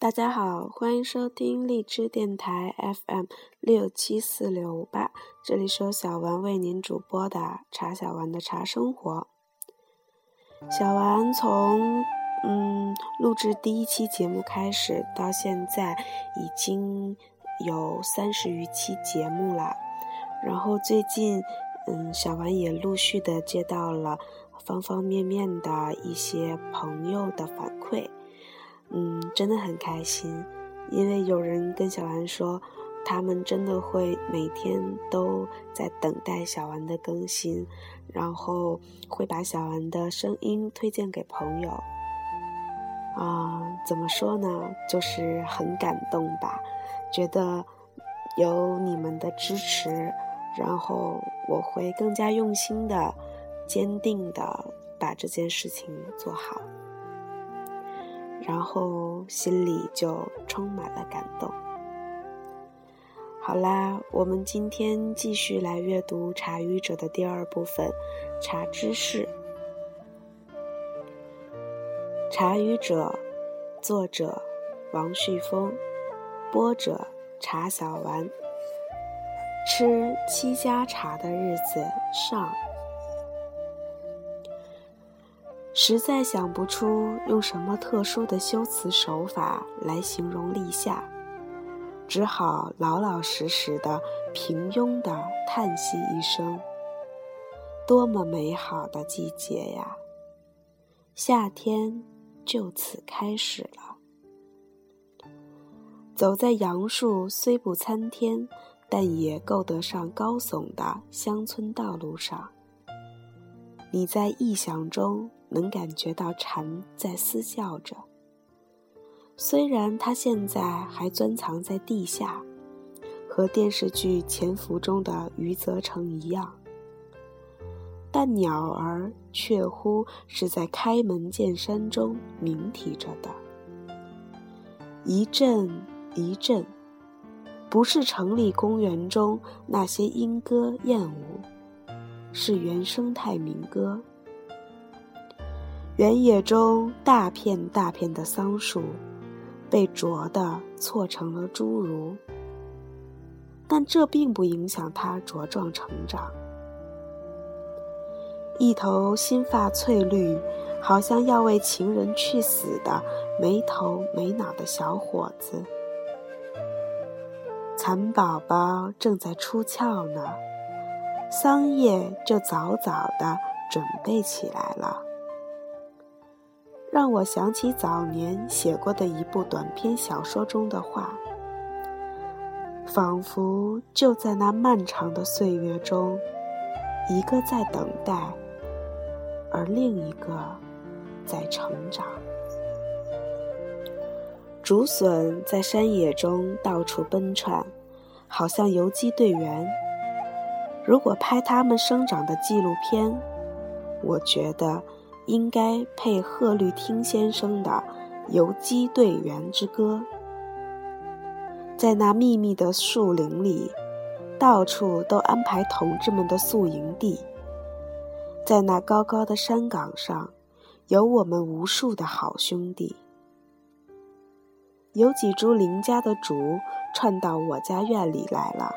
大家好，欢迎收听荔枝电台 FM 六七四六五八，这里是由小丸为您主播的茶小丸的茶生活。小丸从嗯录制第一期节目开始到现在，已经有三十余期节目了。然后最近嗯，小丸也陆续的接到了方方面面的一些朋友的反馈。嗯，真的很开心，因为有人跟小丸说，他们真的会每天都在等待小丸的更新，然后会把小丸的声音推荐给朋友。啊，怎么说呢？就是很感动吧，觉得有你们的支持，然后我会更加用心的、坚定的把这件事情做好。然后心里就充满了感动。好啦，我们今天继续来阅读《茶语者》的第二部分《茶知识》。《茶语者》，作者王旭峰，播者茶小丸。吃七家茶的日子上。实在想不出用什么特殊的修辞手法来形容立夏，只好老老实实的、平庸的叹息一声：“多么美好的季节呀！夏天就此开始了。”走在杨树虽不参天，但也够得上高耸的乡村道路上，你在臆想中。能感觉到蝉在嘶叫着，虽然它现在还钻藏在地下，和电视剧《潜伏》中的余则成一样，但鸟儿却乎是在开门见山中鸣啼着的，一阵一阵，不是城里公园中那些莺歌燕舞，是原生态民歌。原野中大片大片的桑树，被啄的错成了侏儒，但这并不影响它茁壮成长。一头新发翠绿，好像要为情人去死的没头没脑的小伙子，蚕宝宝正在出窍呢，桑叶就早早的准备起来了。让我想起早年写过的一部短篇小说中的话，仿佛就在那漫长的岁月中，一个在等待，而另一个在成长。竹笋在山野中到处奔窜，好像游击队员。如果拍他们生长的纪录片，我觉得。应该配贺绿汀先生的《游击队员之歌》。在那密密的树林里，到处都安排同志们的宿营地。在那高高的山岗上，有我们无数的好兄弟。有几株邻家的竹串到我家院里来了。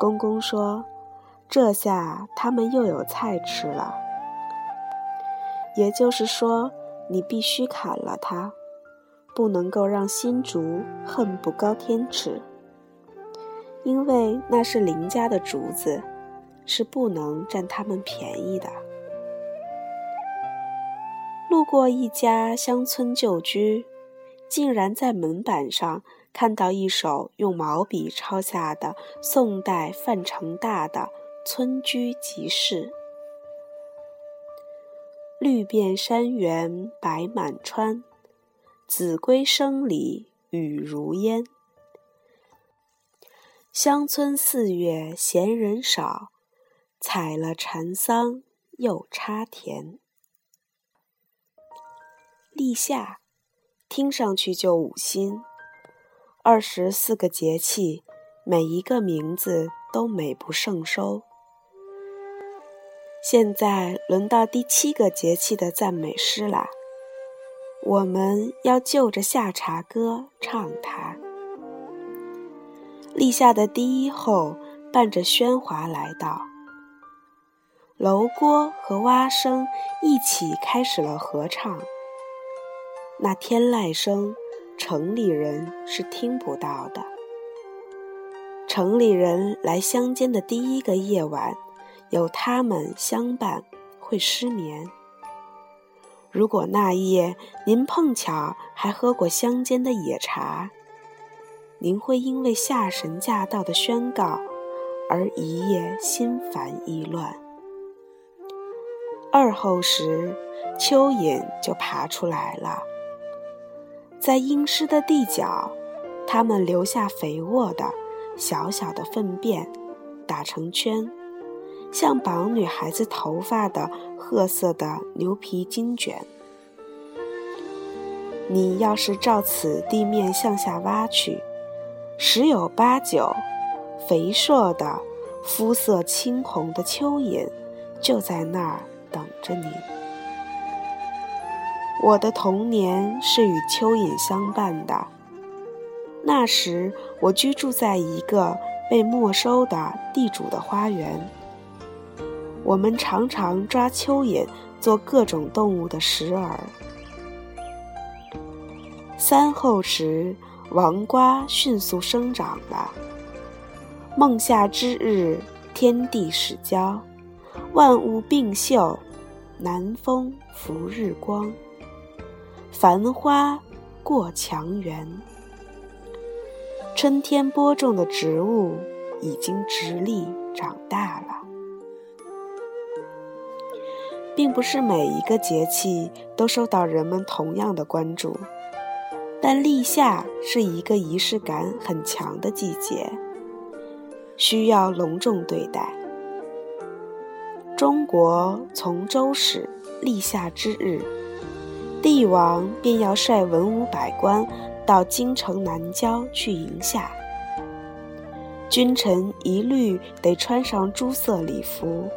公公说：“这下他们又有菜吃了。”也就是说，你必须砍了它，不能够让新竹恨不高天尺，因为那是邻家的竹子，是不能占他们便宜的。路过一家乡村旧居，竟然在门板上看到一首用毛笔抄下的宋代范成大的《村居集市》。绿遍山原白满川，子规声里雨如烟。乡村四月闲人少，采了蚕桑又插田。立夏，听上去就五心。二十四个节气，每一个名字都美不胜收。现在轮到第七个节气的赞美诗啦。我们要就着夏茶歌唱它。立夏的第一后，伴着喧哗来到，楼锅和蛙声一起开始了合唱。那天籁声，城里人是听不到的。城里人来乡间的第一个夜晚，有他们相伴，会失眠。如果那夜您碰巧还喝过乡间的野茶，您会因为夏神驾到的宣告而一夜心烦意乱。二后时，蚯蚓就爬出来了，在阴湿的地角，它们留下肥沃的小小的粪便，打成圈，像绑女孩子头发的。褐色的牛皮巾卷，你要是照此地面向下挖去，十有八九，肥硕的、肤色青红的蚯蚓就在那儿等着你。我的童年是与蚯蚓相伴的，那时我居住在一个被没收的地主的花园。我们常常抓蚯蚓做各种动物的食饵。三后时，王瓜迅速生长了。孟夏之日，天地始交，万物并秀，南风拂日光，繁花过墙垣。春天播种的植物已经直立长大了。并不是每一个节气都受到人们同样的关注，但立夏是一个仪式感很强的季节，需要隆重对待。中国从周始立夏之日，帝王便要率文武百官到京城南郊去迎夏，君臣一律得穿上朱色礼服。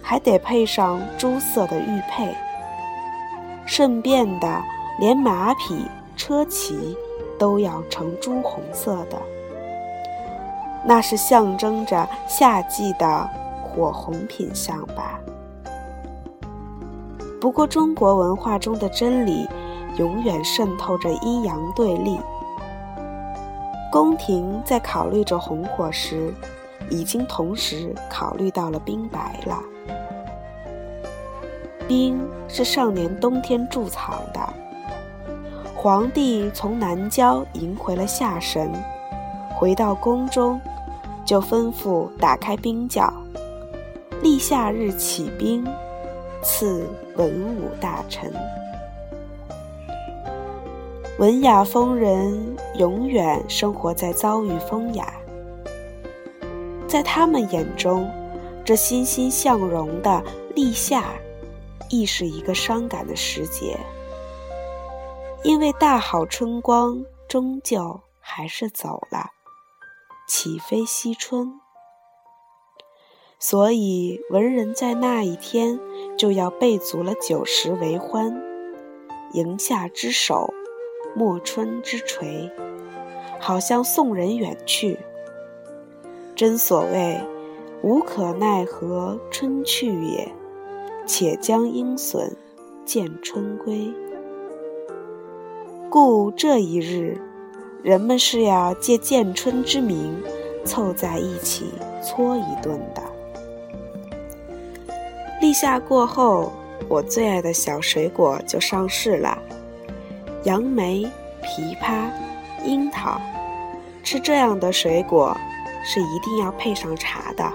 还得配上朱色的玉佩，顺便的，连马匹、车骑都要呈朱红色的，那是象征着夏季的火红品相吧。不过，中国文化中的真理，永远渗透着阴阳对立。宫廷在考虑着红火时，已经同时考虑到了冰白了。冰是上年冬天贮藏的。皇帝从南郊迎回了夏神，回到宫中，就吩咐打开冰窖，立夏日起冰，赐文武大臣。文雅风人永远生活在遭遇风雅，在他们眼中，这欣欣向荣的立夏。亦是一个伤感的时节，因为大好春光终究还是走了，岂非惜春？所以文人在那一天就要备足了酒食为欢，迎夏之首，暮春之垂，好像送人远去。真所谓，无可奈何春去也。且将鹰隼见春归。故这一日，人们是要借见春之名，凑在一起搓一顿的。立夏过后，我最爱的小水果就上市了：杨梅、枇杷、樱桃。吃这样的水果，是一定要配上茶的。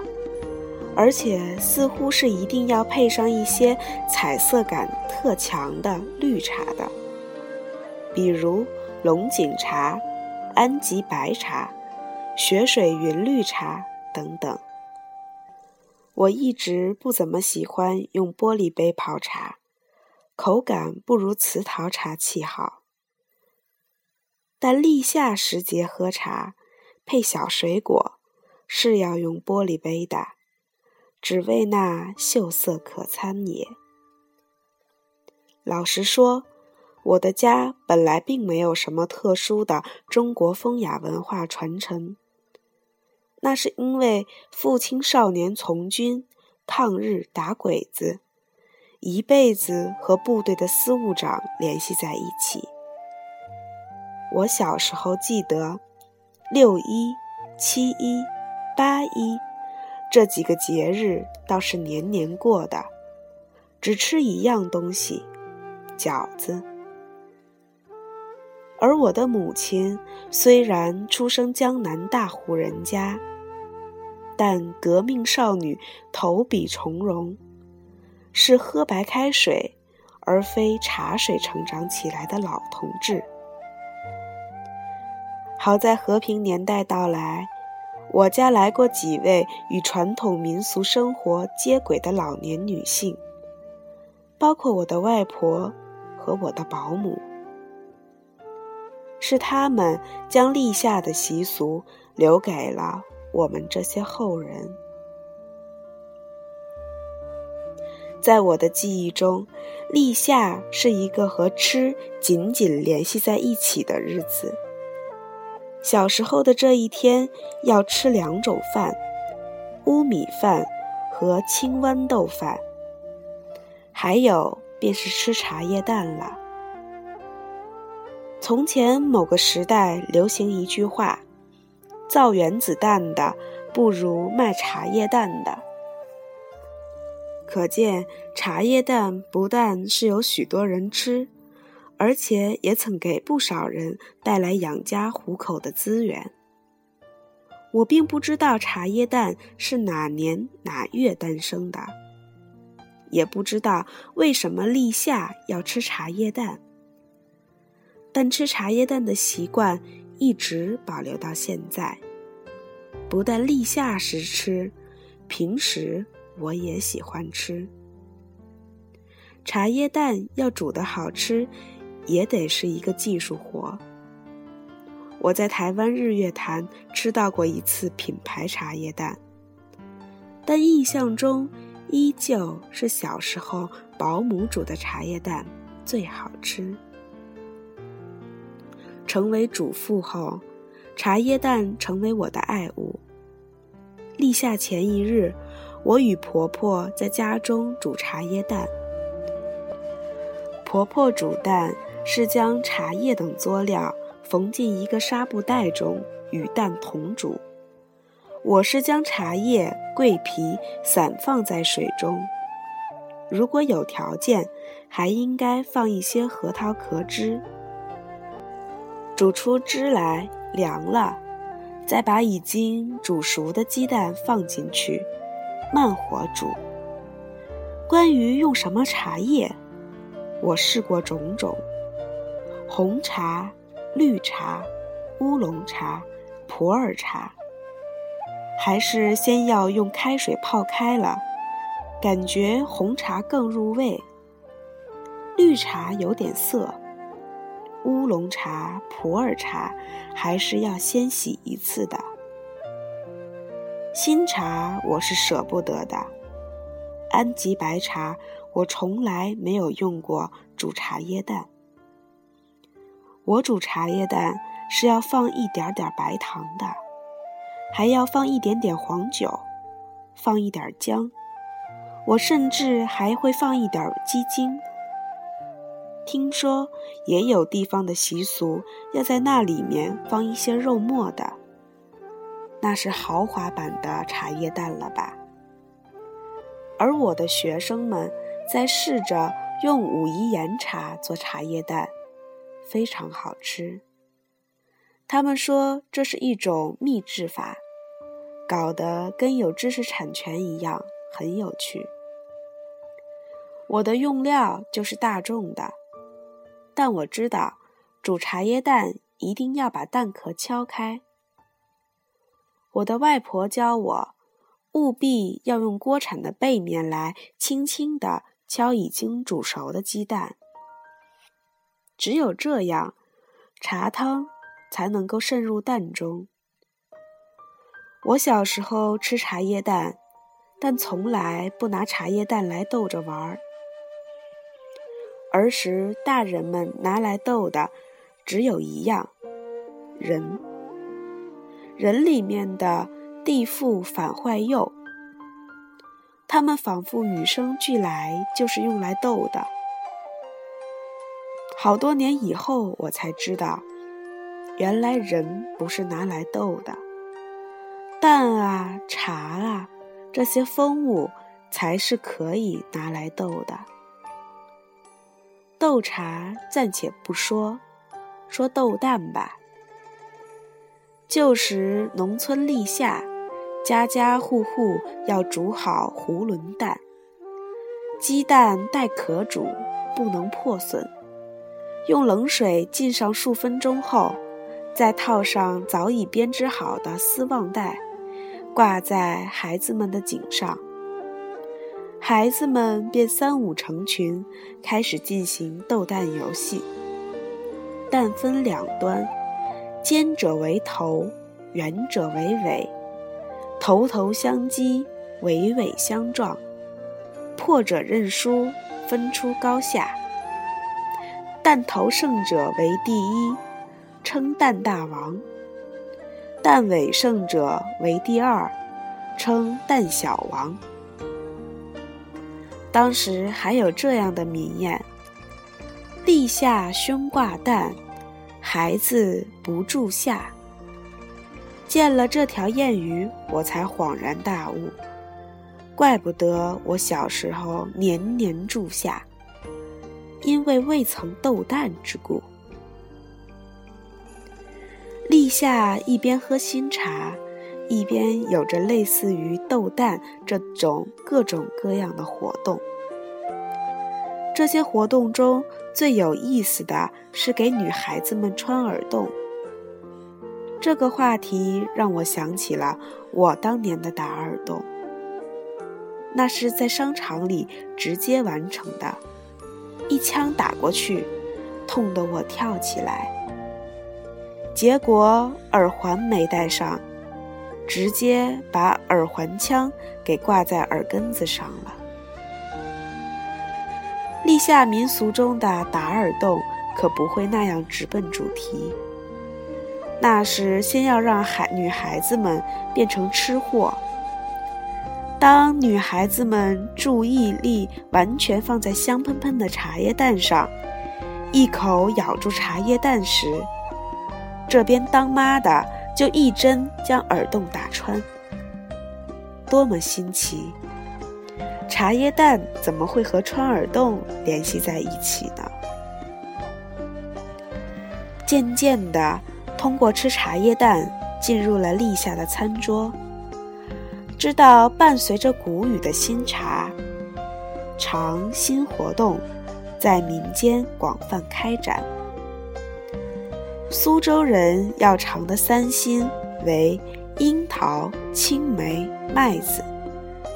而且似乎是一定要配上一些彩色感特强的绿茶的，比如龙井茶、安吉白茶、雪水云绿茶等等。我一直不怎么喜欢用玻璃杯泡茶，口感不如瓷陶茶器好。但立夏时节喝茶，配小水果，是要用玻璃杯的。只为那秀色可餐也。老实说，我的家本来并没有什么特殊的中国风雅文化传承，那是因为父亲少年从军，抗日打鬼子，一辈子和部队的司务长联系在一起。我小时候记得，六一、七一、八一这几个节日倒是年年过的，只吃一样东西——饺子。而我的母亲虽然出生江南大户人家，但革命少女投笔从戎，是喝白开水而非茶水成长起来的老同志。好在和平年代到来，我家来过几位与传统民俗生活接轨的老年女性，包括我的外婆和我的保姆。是他们将立夏的习俗留给了我们这些后人。在我的记忆中，立夏是一个和吃紧紧联系在一起的日子。小时候的这一天要吃两种饭：乌米饭和青豌豆饭，还有便是吃茶叶蛋了。从前某个时代流行一句话：“造原子弹的不如卖茶叶蛋的。”可见茶叶蛋不但是有许多人吃，而且也曾给不少人带来养家糊口的资源。我并不知道茶叶蛋是哪年哪月诞生的，也不知道为什么立夏要吃茶叶蛋。但吃茶叶蛋的习惯一直保留到现在，不但立夏时吃，平时我也喜欢吃。茶叶蛋要煮得好吃，也得是一个技术活。我在台湾日月潭吃到过一次品牌茶叶蛋，但印象中依旧是小时候保姆煮的茶叶蛋最好吃。成为主妇后，茶叶蛋成为我的爱物。立夏前一日，我与婆婆在家中煮茶叶蛋。婆婆煮蛋是将茶叶等佐料缝进一个纱布袋中，与蛋同煮。我是将茶叶、桂皮散放在水中，如果有条件，还应该放一些核桃壳汁。煮出汁来，凉了，再把已经煮熟的鸡蛋放进去，慢火煮。关于用什么茶叶，我试过种种：红茶、绿茶、乌龙茶、普洱茶。还是先要用开水泡开了，感觉红茶更入味，绿茶有点涩。乌龙茶、普洱茶还是要先洗一次的。新茶我是舍不得的，安吉白茶我从来没有用过煮茶叶蛋。我煮茶叶蛋是要放一点点白糖的，还要放一点点黄酒，放一点姜，我甚至还会放一点鸡精。听说也有地方的习俗，要在那里面放一些肉末的，那是豪华版的茶叶蛋了吧？而我的学生们在试着用武夷岩茶做茶叶蛋，非常好吃。他们说这是一种秘制法，搞得跟有知识产权一样，很有趣。我的用料就是大众的。但我知道，煮茶叶蛋一定要把蛋壳敲开。我的外婆教我，务必要用锅铲的背面来轻轻地敲已经煮熟的鸡蛋。只有这样，茶汤才能够渗入蛋中。我小时候吃茶叶蛋，但从来不拿茶叶蛋来逗着玩儿。儿时大人们拿来逗的，只有一样：人。人里面的地富反坏右，他们仿佛与生俱来，就是用来逗的。好多年以后，我才知道，原来人不是拿来逗的，蛋啊、茶啊这些风物才是可以拿来逗的。斗茶暂且不说，说斗蛋吧。旧时农村立夏，家家户户要煮好囫囵蛋。鸡蛋带壳煮，不能破损。用冷水浸上数分钟后，再套上早已编织好的丝网袋，挂在孩子们的颈上。孩子们便三五成群，开始进行斗蛋游戏。蛋分两端。尖者为头，圆者为尾，头头相击，尾尾相撞，破者认输，分出高下。蛋头胜者为第一，称蛋大王；蛋尾胜者为第二，称蛋小王。当时还有这样的名谚：“立夏胸挂蛋。”孩子不住下。见了这条谚语，我才恍然大悟，怪不得我小时候年年住下，因为未曾斗蛋之故。立夏一边喝新茶，一边有着类似于斗蛋这种各种各样的活动。这些活动中。最有意思的是给女孩子们穿耳洞。这个话题让我想起了我当年的打耳洞，那是在商场里直接完成的，一枪打过去，痛得我跳起来。结果耳环没戴上，直接把耳环枪给挂在耳根子上了。立夏民俗中的打耳洞可不会那样直奔主题，那是先要让孩女孩子们变成吃货。当女孩子们注意力完全放在香喷喷的茶叶蛋上，一口咬住茶叶蛋时，这边当妈的就一针将耳洞打穿，多么新奇！茶叶蛋怎么会和穿耳洞联系在一起呢？渐渐的，通过吃茶叶蛋进入了立夏的餐桌，知道伴随着谷雨的新茶，尝新活动在民间广泛开展。苏州人要尝的三新为樱桃、青梅、麦子，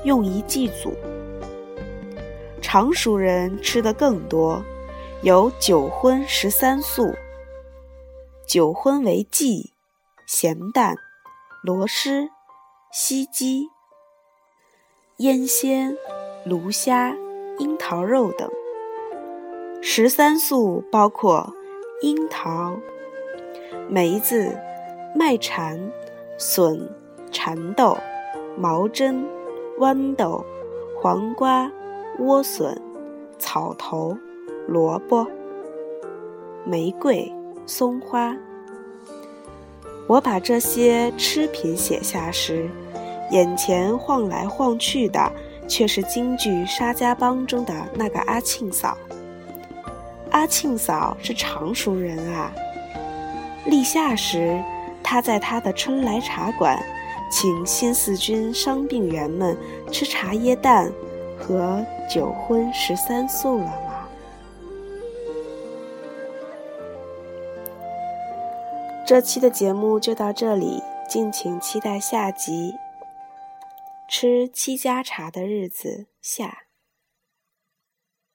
用以祭祖。常熟人吃的更多，有九荤十三素。九荤为鲫、咸蛋、螺蛳、西鸡、腌鲜、芦虾、樱桃肉等。十三素包括樱桃、梅子、麦蝉、笋、蚕豆、毛针、豌豆、黄瓜。莴笋、草头、萝卜、玫瑰、松花。我把这些吃品写下时，眼前晃来晃去的却是京剧《沙家浜》中的那个阿庆嫂。阿庆嫂是常熟人啊。立夏时，他在他的春来茶馆，请新四军伤病员们吃茶叶蛋。和九荤十三素了吗？这期的节目就到这里，敬请期待下集。吃七家茶的日子下。